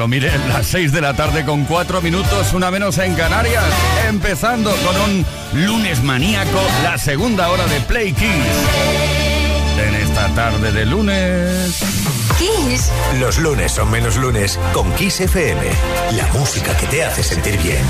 Lo miren, las 6 de la tarde con 4 minutos, una menos en Canarias. Empezando con un lunes maníaco, la segunda hora de Play Kiss. En esta tarde de lunes. Kiss. Los lunes son menos lunes con Kiss FM. La música que te hace sentir bien.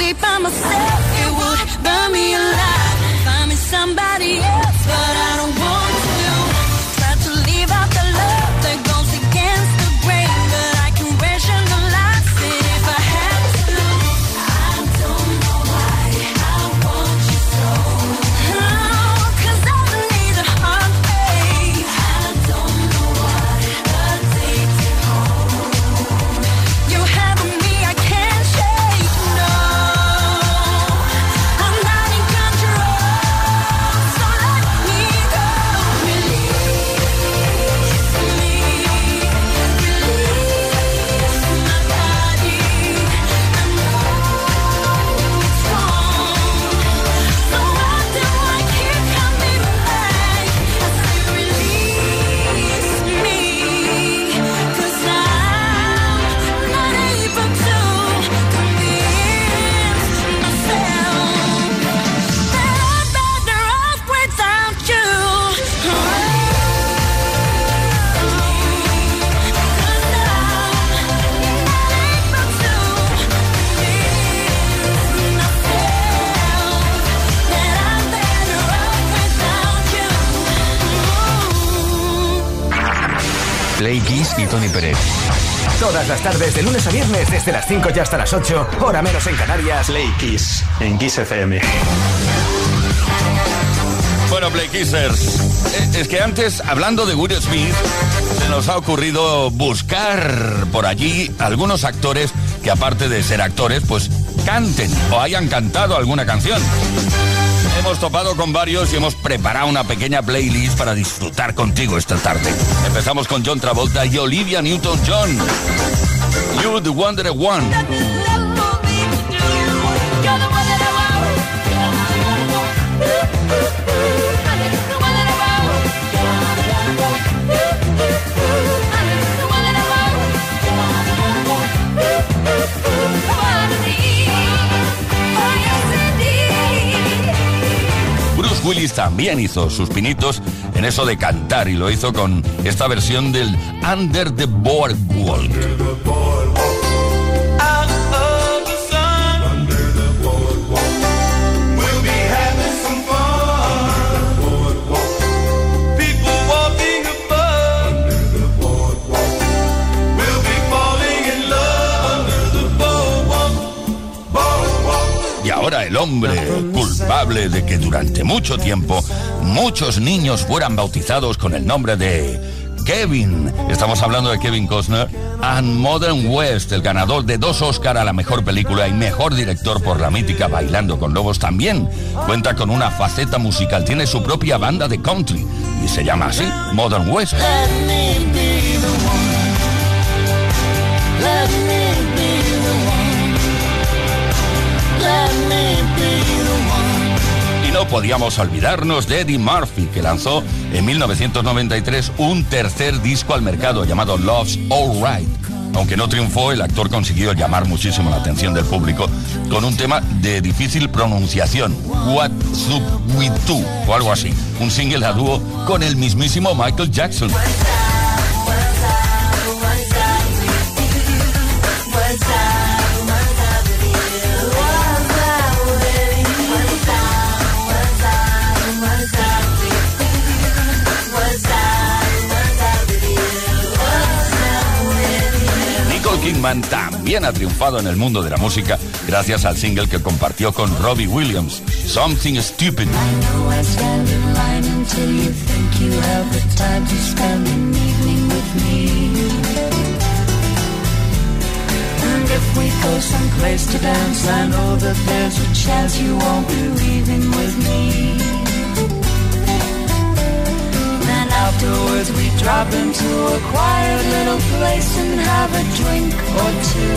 lonely by myself, it would burn me alive. Find me somebody else, but I Pérez. Todas las tardes, de lunes a viernes, desde las 5 y hasta las 8, hora menos en Canarias. Play Kiss, en Kiss FM. Bueno, Play Kissers, eh, es que antes, hablando de Will Smith, se nos ha ocurrido buscar por allí algunos actores que aparte de ser actores, pues canten o hayan cantado alguna canción. Hemos topado con varios y hemos preparado una pequeña playlist para disfrutar contigo esta tarde. Empezamos con John Travolta y Olivia Newton-John. You the Wonder One. Willis también hizo sus pinitos en eso de cantar y lo hizo con esta versión del Under the Boardwalk. Hombre culpable de que durante mucho tiempo muchos niños fueran bautizados con el nombre de Kevin. Estamos hablando de Kevin Costner and Modern West, el ganador de dos Oscar a la mejor película y mejor director por la mítica Bailando con Lobos. También cuenta con una faceta musical, tiene su propia banda de country y se llama así, Modern West. Y no podíamos olvidarnos de Eddie Murphy, que lanzó en 1993 un tercer disco al mercado llamado Love's Alright. Aunque no triunfó, el actor consiguió llamar muchísimo la atención del público con un tema de difícil pronunciación, What Up We Do, o algo así, un single a dúo con el mismísimo Michael Jackson. Kingman también ha triunfado en el mundo de la música gracias al single que compartió con Robbie Williams, Something Stupid. Afterwards we drop into a quiet little place and have a drink or two.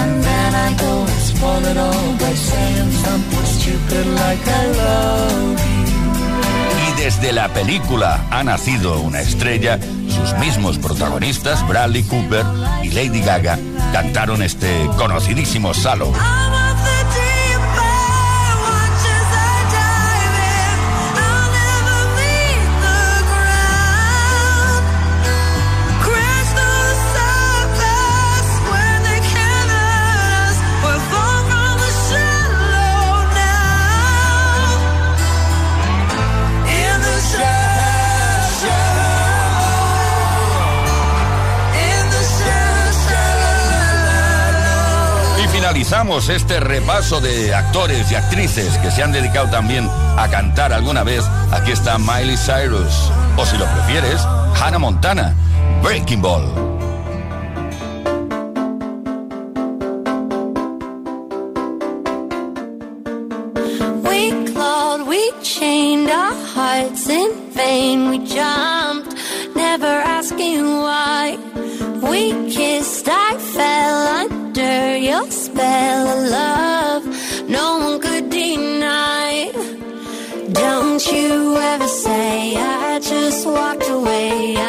And then I go and spoil it all by saying something stupid like I love you. Y desde la película ha nacido una estrella, sus mismos protagonistas, Bradley Cooper y Lady Gaga, cantaron este conocidísimo Salo. Finalizamos este repaso de actores y actrices que se han dedicado también a cantar alguna vez. Aquí está Miley Cyrus, o si lo prefieres, Hannah Montana, Breaking Ball. Chained our hearts in vain. We jumped, never asking why. We kissed, I fell spell of love no one could deny. Don't you ever say I just walked away.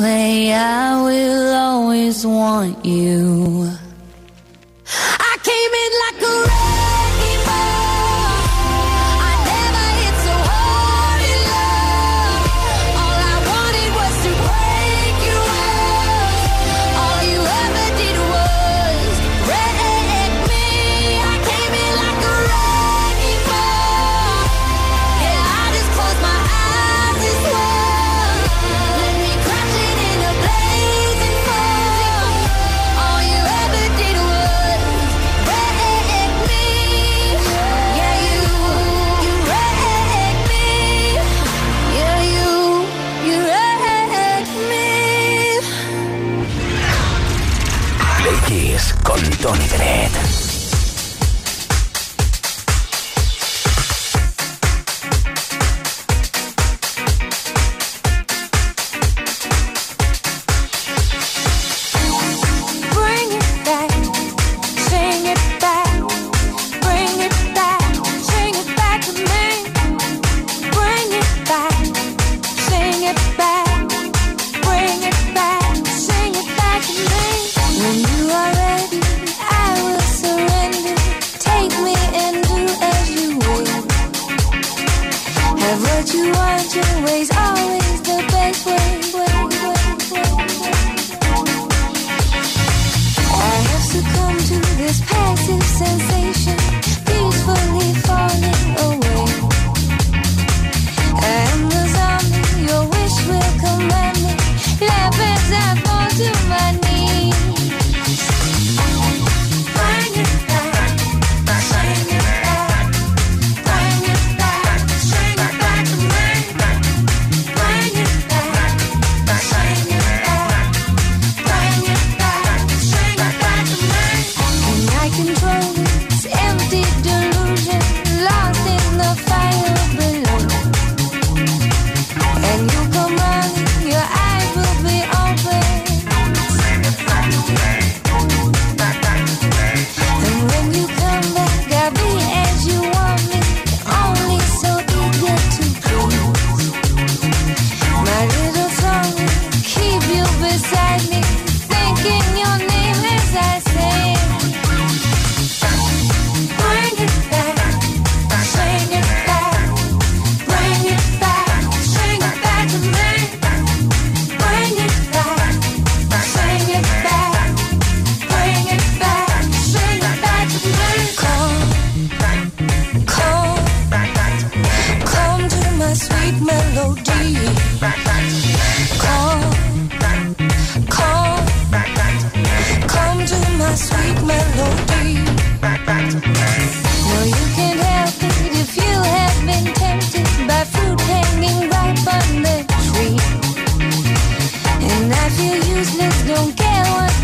I will always want you. I came in like a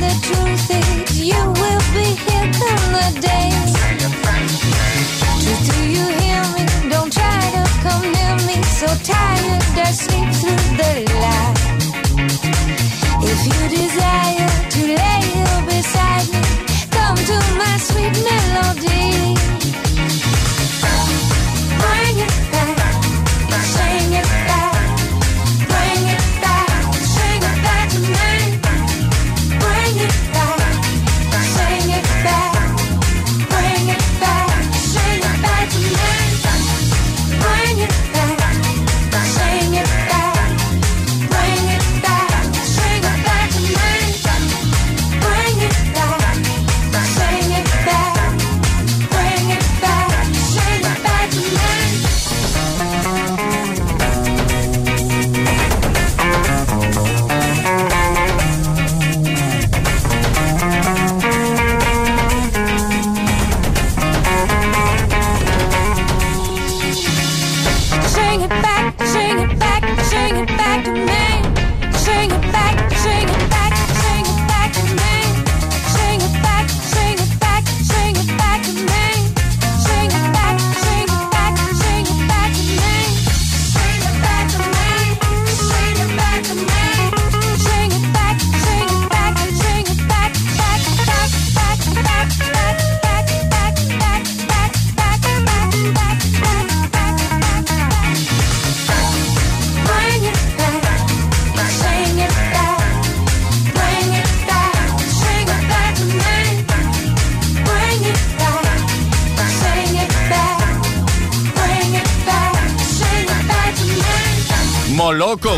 the truth is you will be here come the day. Do you hear me? Don't try to me. So tired I sleep through the light. If you desire to lay beside me, come to my sweet melody.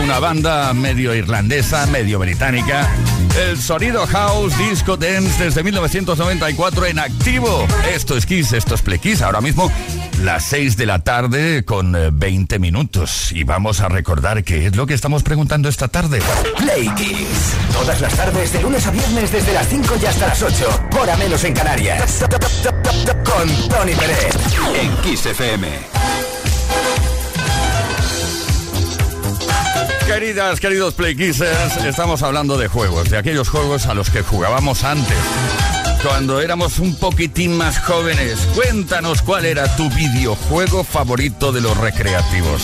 Una banda medio irlandesa, medio británica. El sonido house, disco dance desde 1994 en activo. Esto es Kiss, esto es Play Kiss. Ahora mismo las 6 de la tarde con 20 eh, minutos. Y vamos a recordar qué es lo que estamos preguntando esta tarde. Play Kiss. Todas las tardes de lunes a viernes desde las 5 y hasta las 8. Hora menos en Canarias. Con Tony Pérez. En Kiss FM. Queridas, queridos Playkissers, estamos hablando de juegos, de aquellos juegos a los que jugábamos antes, cuando éramos un poquitín más jóvenes. Cuéntanos cuál era tu videojuego favorito de los recreativos.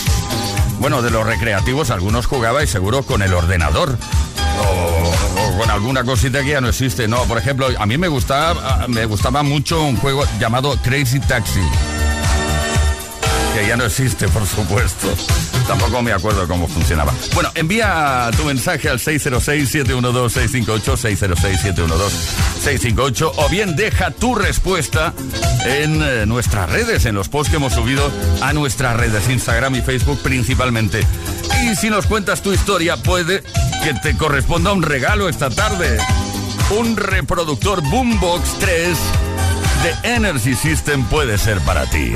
Bueno, de los recreativos algunos jugabais seguro con el ordenador. O, con alguna cosita que ya no existe. No, por ejemplo, a mí me gustaba, me gustaba mucho un juego llamado Crazy Taxi que ya no existe, por supuesto. Tampoco me acuerdo cómo funcionaba. Bueno, envía tu mensaje al 606-712-658, 606-712-658, o bien deja tu respuesta en eh, nuestras redes, en los posts que hemos subido a nuestras redes, Instagram y Facebook principalmente. Y si nos cuentas tu historia, puede que te corresponda un regalo esta tarde. Un reproductor Boombox 3 de Energy System puede ser para ti.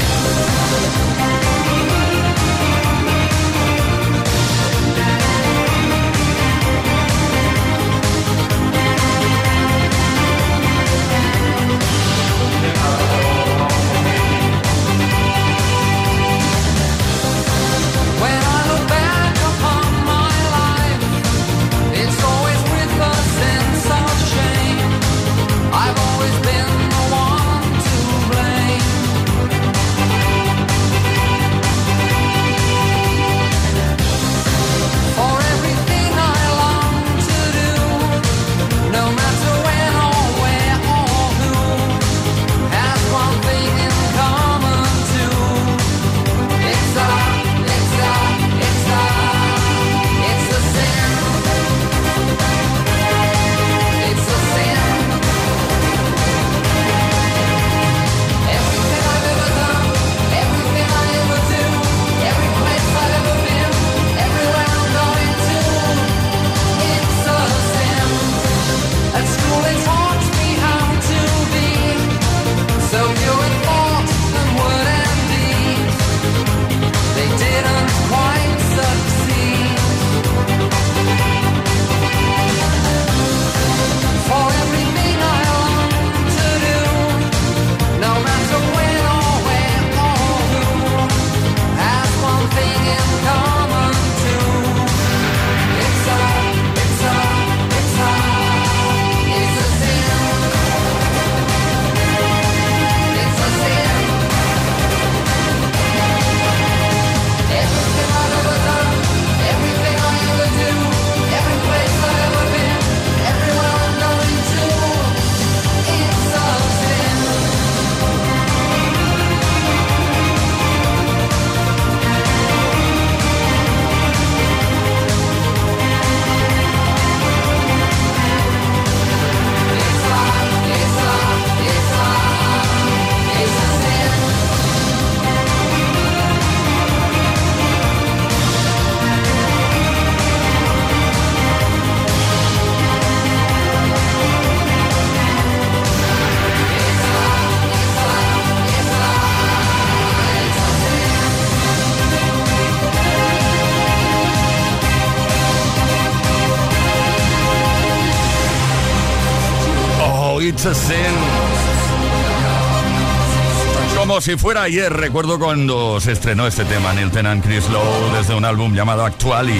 Si fuera ayer, recuerdo cuando se estrenó este tema, Neil Tennant Chris Lowe, desde un álbum llamado Actually.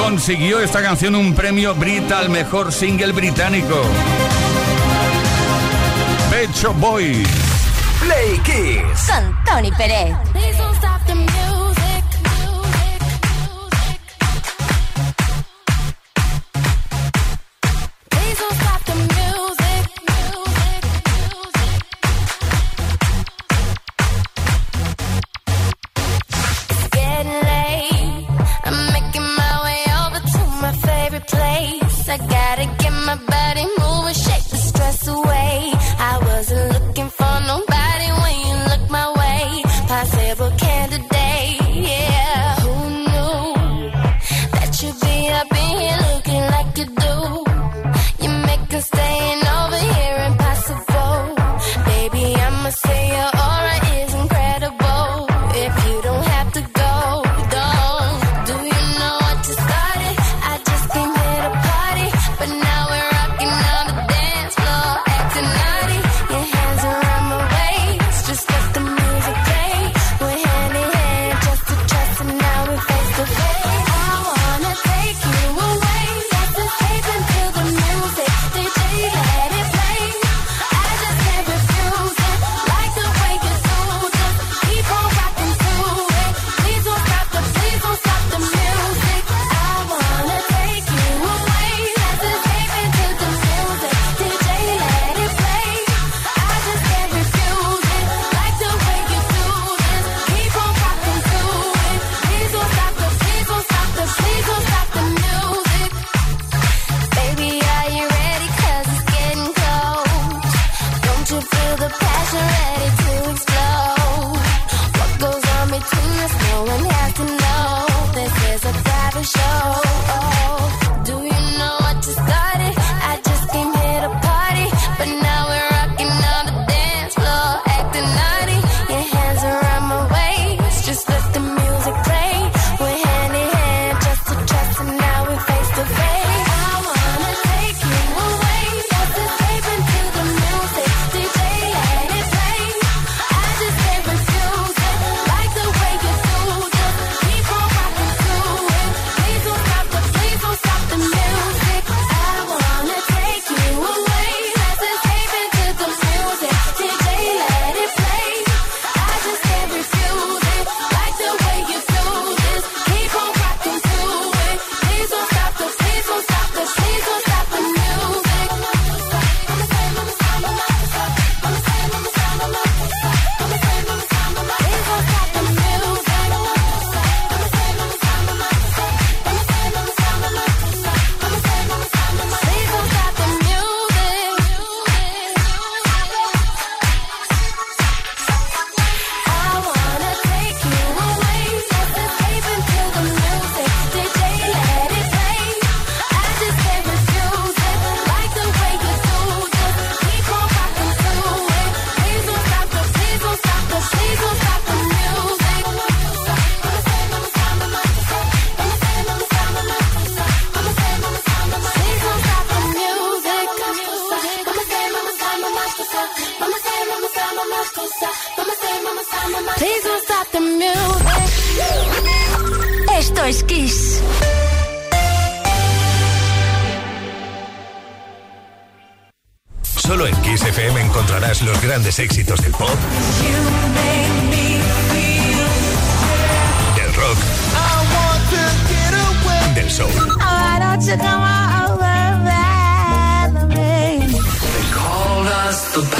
Consiguió esta canción un premio Brit al mejor single británico. Pecho Boy. Play Kiss. Con Tony Pérez. Esto es Kiss. Solo en Kiss FM encontrarás los grandes éxitos del pop, del rock, del soul.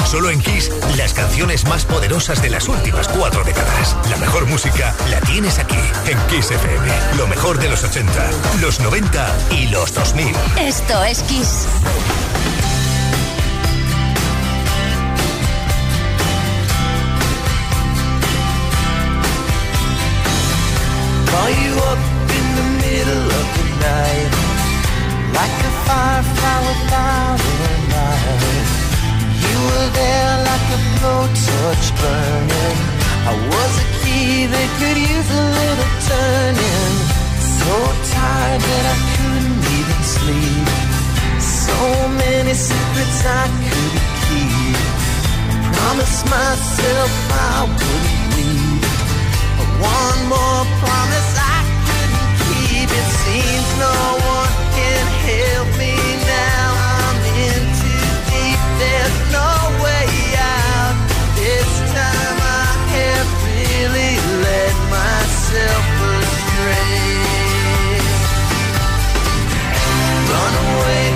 Solo en Kiss, las canciones más poderosas de las últimas cuatro décadas. La mejor música la tienes aquí, en Kiss FM. Lo mejor de los 80, los 90 y los 2000. Esto es Kiss. Call you up in the middle of the night Like a firefly without there like a blowtorch burning I was a key that could use a little turning So tired that I couldn't even sleep So many secrets I couldn't keep Promised myself I wouldn't leave one more promise I couldn't keep. It seems no one can help me now. I'm in too deep. There's no myself astray. Run away.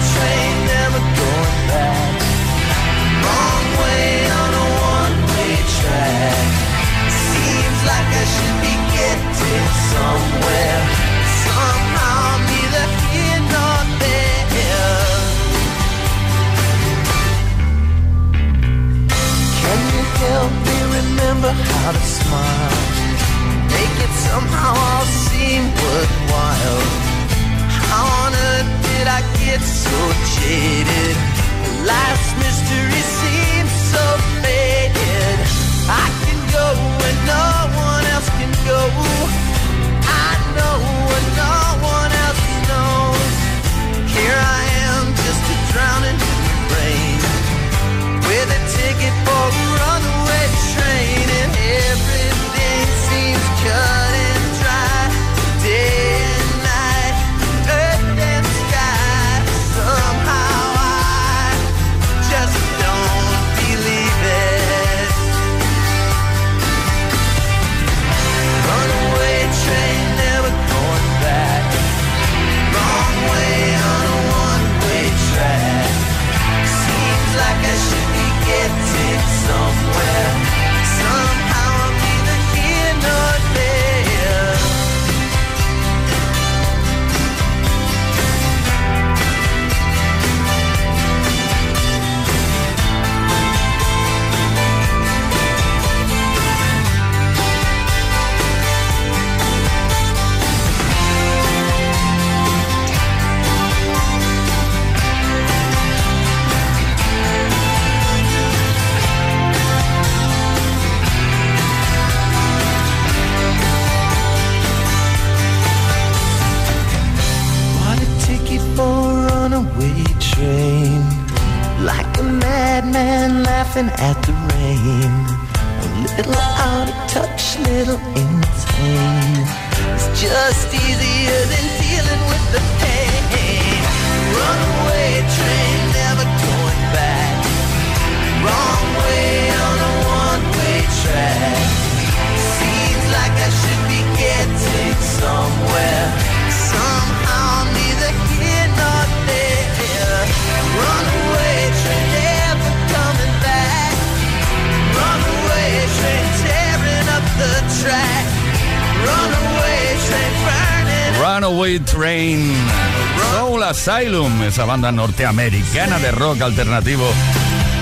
Asylum, esa banda norteamericana de rock alternativo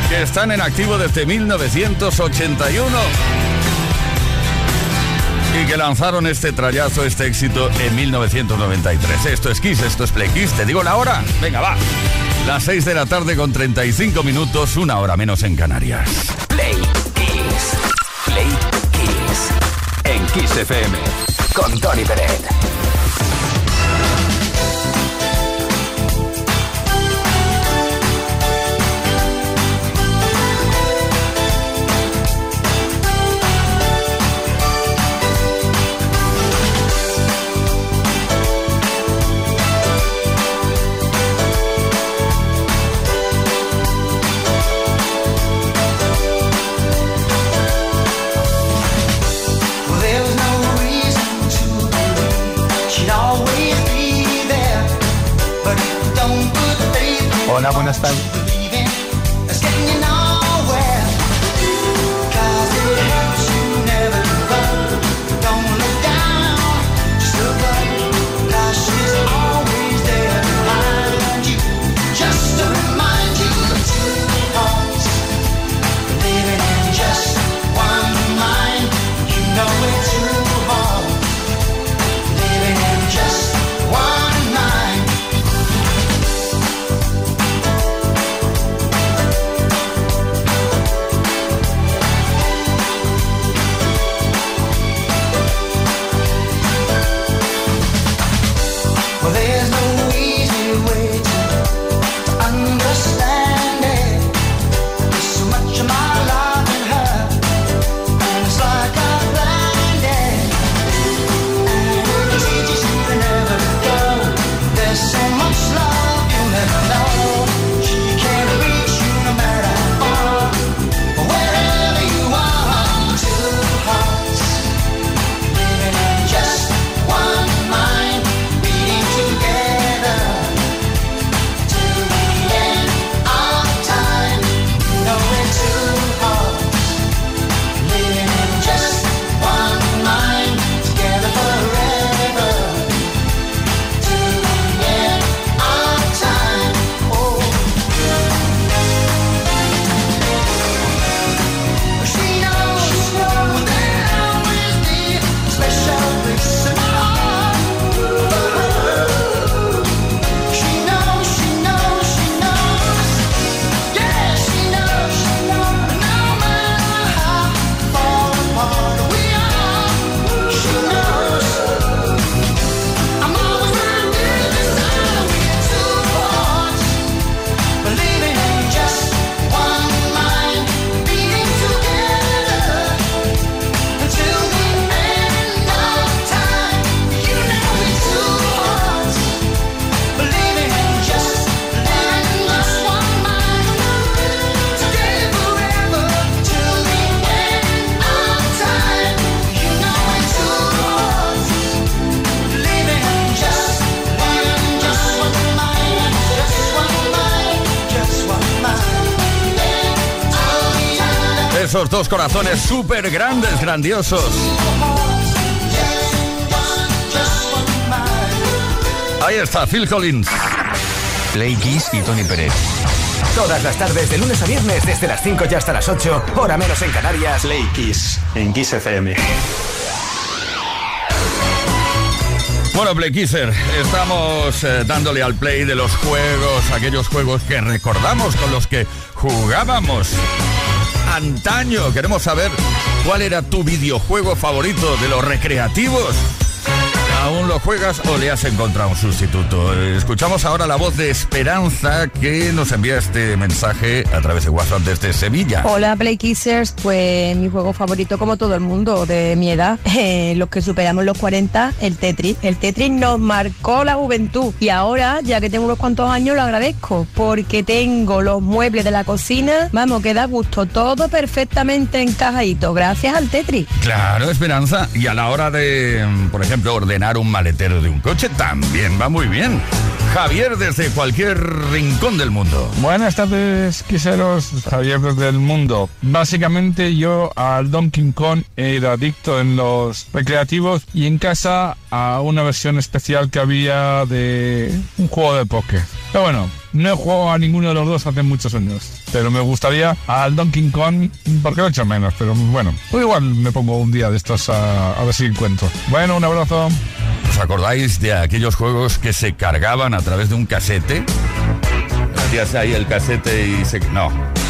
que están en activo desde 1981 y que lanzaron este trayazo, este éxito en 1993. Esto es Kiss, esto es Play Kiss. Te digo la hora. Venga, va. Las 6 de la tarde con 35 minutos, una hora menos en Canarias. Play Kiss. Play Kiss FM. Con Tony Pérez. Dos corazones súper grandes, grandiosos. Ahí está, Phil Collins. Play Kiss y Tony Pérez. Todas las tardes, de lunes a viernes, desde las 5 y hasta las 8, hora menos en Canarias. Play Kiss en Kiss FM. Bueno, Play Kisser, estamos eh, dándole al play de los juegos, aquellos juegos que recordamos con los que jugábamos antaño. Queremos saber cuál era tu videojuego favorito de los recreativos. ¿Aún lo juegas o le has encontrado un sustituto? Escuchamos ahora la voz de Esperanza que nos envía este mensaje a través de WhatsApp desde Sevilla. Hola Play Kissers, pues mi juego favorito como todo el mundo de mi edad, eh, los que superamos los 40, el Tetris. El Tetris nos marcó la juventud y ahora, ya que tengo unos cuantos años, lo agradezco porque tengo los muebles de la cocina, vamos, que da gusto, todo perfectamente encajadito, gracias al Tetris. Claro, Esperanza, y a la hora de, por ejemplo, ordenar un maletero de un coche también va muy bien. Javier desde cualquier rincón del mundo. Buenas tardes, quiseros. Javier desde el mundo. Básicamente yo al Donkey Kong ido adicto en los recreativos y en casa a una versión especial que había de un juego de póker. Pero bueno, no he jugado a ninguno de los dos hace muchos años. Pero me gustaría al Donkey Kong, porque lo he hecho menos. Pero bueno, pues igual me pongo un día de estos a, a ver si encuentro. Bueno, un abrazo. ¿Os acordáis de aquellos juegos que se cargaban a través de un casete? Hacías ahí el casete y se... No,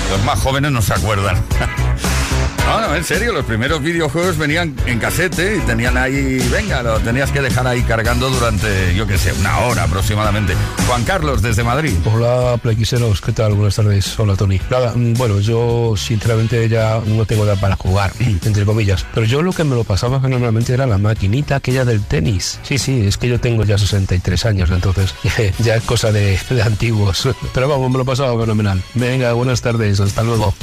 los más jóvenes no se acuerdan. No, no, en serio, los primeros videojuegos venían en casete y tenían ahí, venga, lo tenías que dejar ahí cargando durante, yo qué sé, una hora aproximadamente. Juan Carlos, desde Madrid. Hola, Playquiseros, ¿qué tal? Buenas tardes. Hola, Tony. Nada, mm, bueno, yo sinceramente ya no tengo edad para jugar, entre comillas. Pero yo lo que me lo pasaba fenomenalmente era la maquinita aquella del tenis. Sí, sí, es que yo tengo ya 63 años, entonces ya es cosa de, de antiguos. Pero vamos, me lo pasaba fenomenal. Venga, buenas tardes, hasta luego.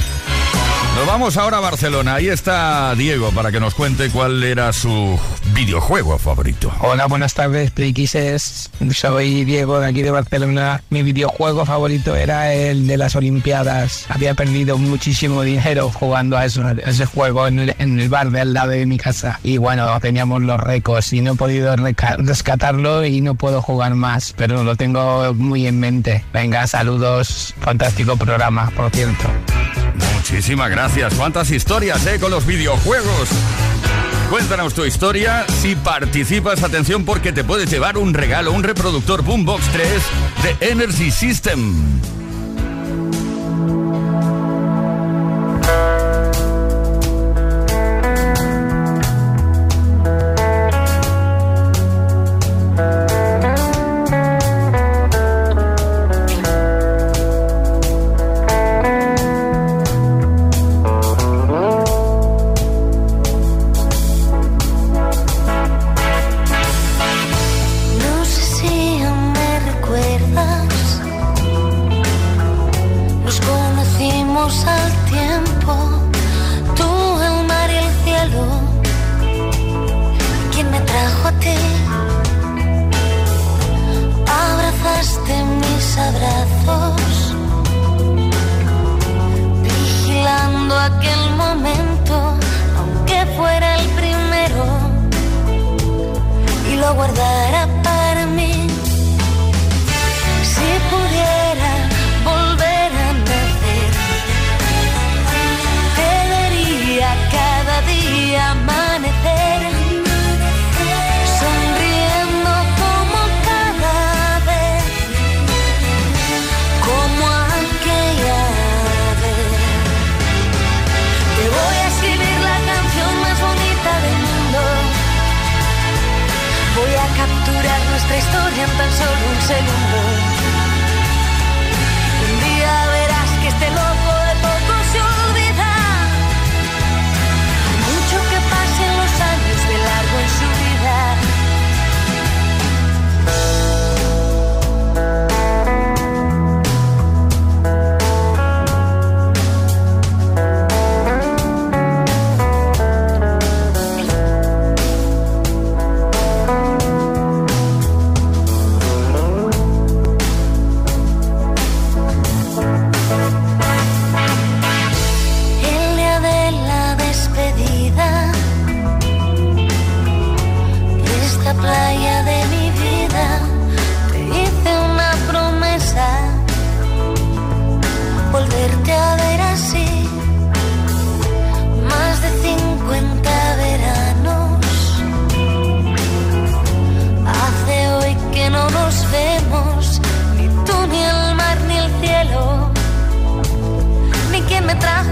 Nos vamos ahora a Barcelona. Ahí está Diego para que nos cuente cuál era su videojuego favorito. Hola, buenas tardes, Playquises. Soy Diego de aquí de Barcelona. Mi videojuego favorito era el de las Olimpiadas. Había perdido muchísimo dinero jugando a, eso- a ese juego en el, en el bar de al lado de mi casa. Y bueno, teníamos los récords y no he podido rescatarlo y no puedo jugar más, pero lo tengo muy en mente. Venga, saludos. Fantástico programa, por cierto. Muchísimas gracias. ¿Cuántas historias, eh, con los videojuegos? Cuéntanos tu historia. Si participas, atención porque te puedes llevar un regalo, un reproductor Boombox 3 de Energy System.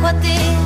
Me trajo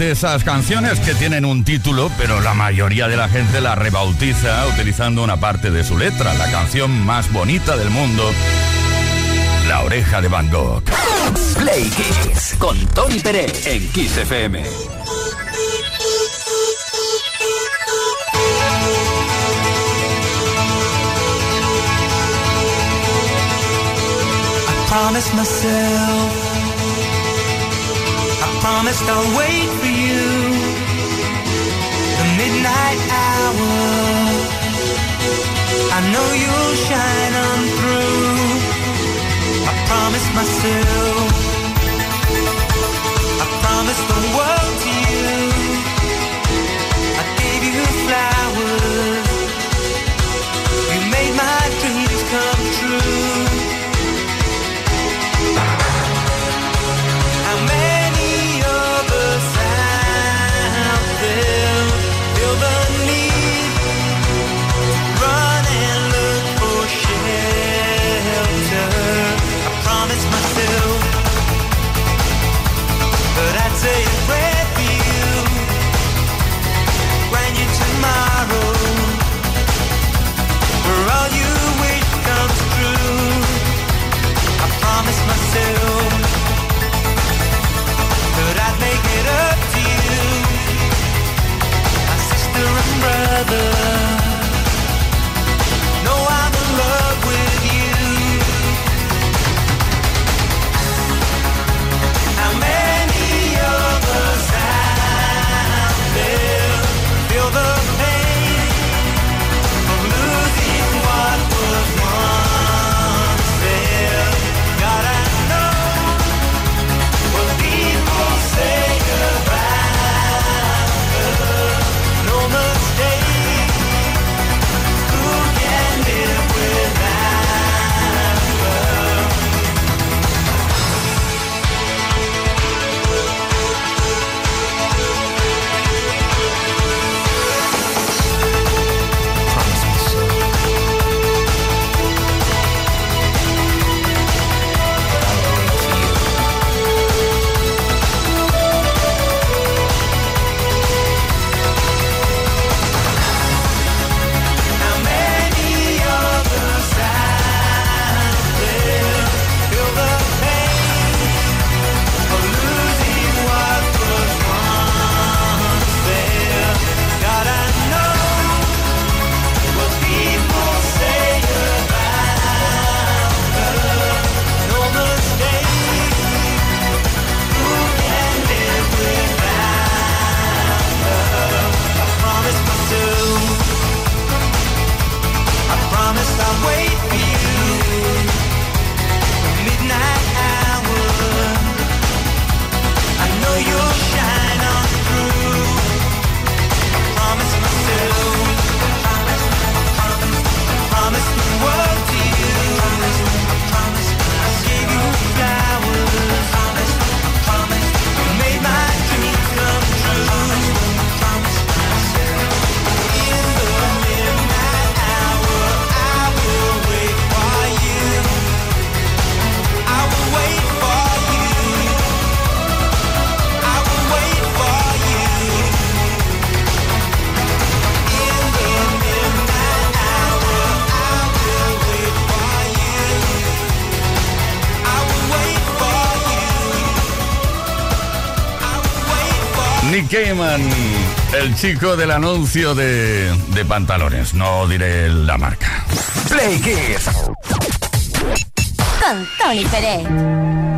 de esas canciones que tienen un título, pero la mayoría de la gente la rebautiza utilizando una parte de su letra, la canción más bonita del mundo, La oreja de Van Gogh. Play con Tony Pérez en Kiss FM. promised I'll wait for you. The midnight hour. I know you'll shine on through. I promised myself. I promised the world to you. I gave you flowers. You made my dreams come true. brother. el chico del anuncio de, de pantalones. No diré la marca. Play Kiss. Con Tony Pérez.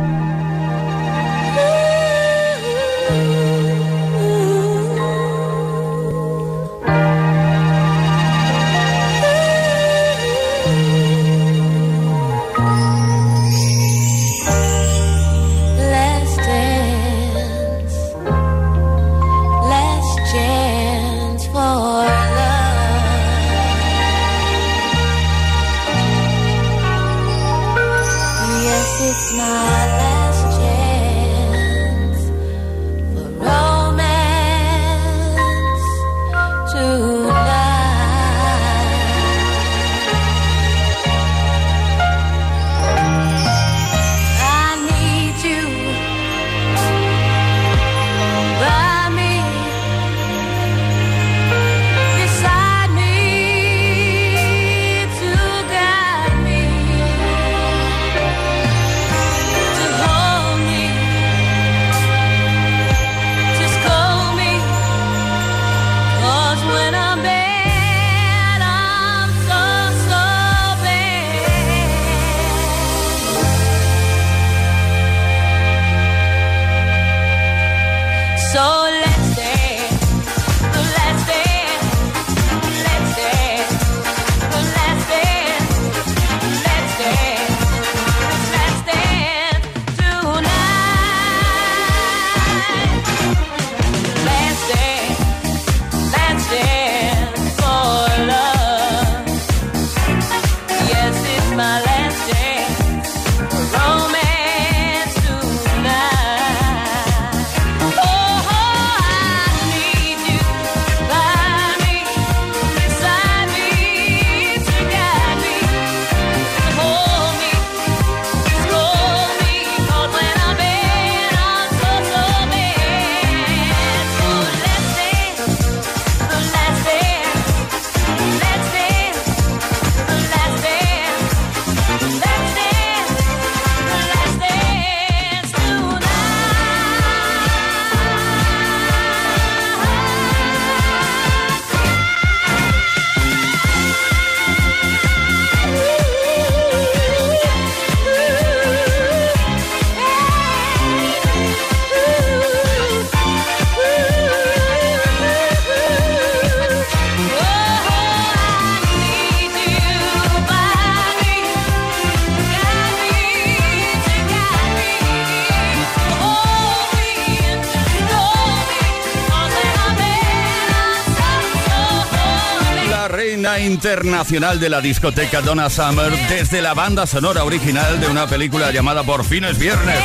Internacional de la discoteca Donna Summer desde la banda sonora original de una película llamada Por fines viernes,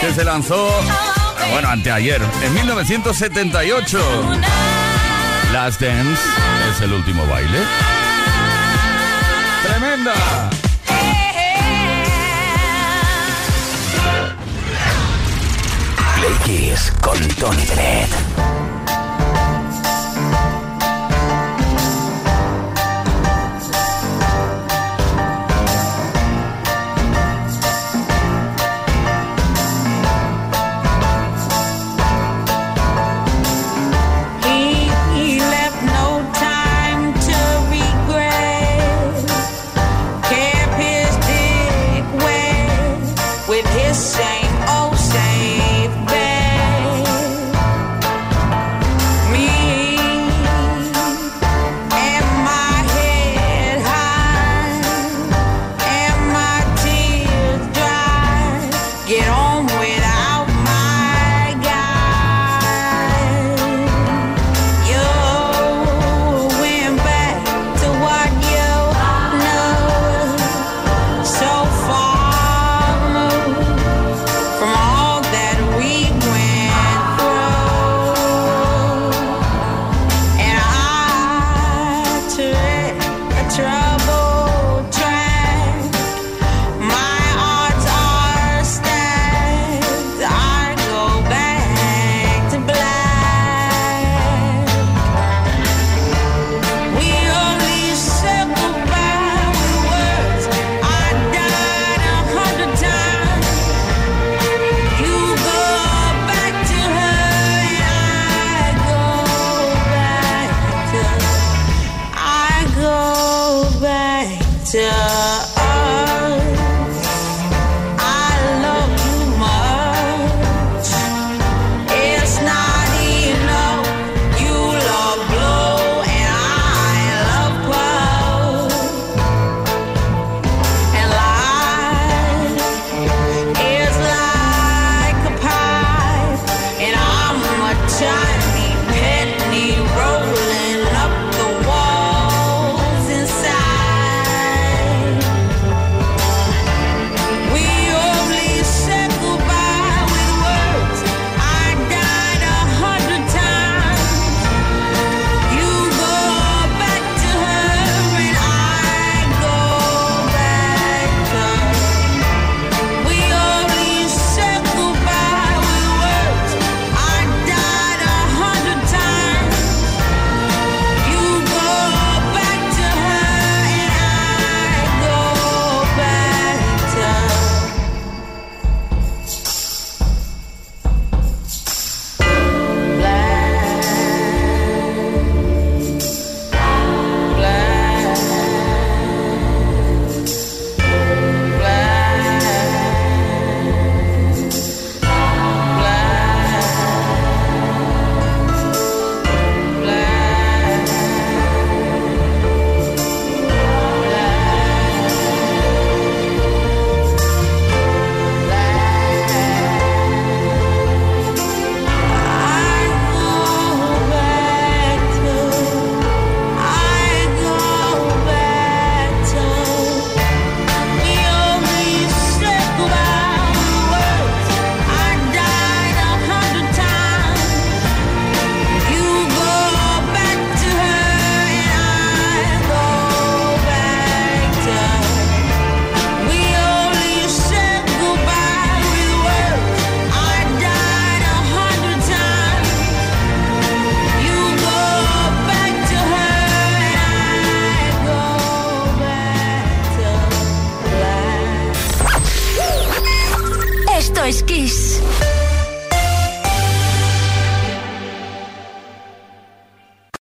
que se lanzó, bueno, anteayer, en 1978. Last Dance es el último baile. ¡Tremenda! Play Kiss con Tony Bennett.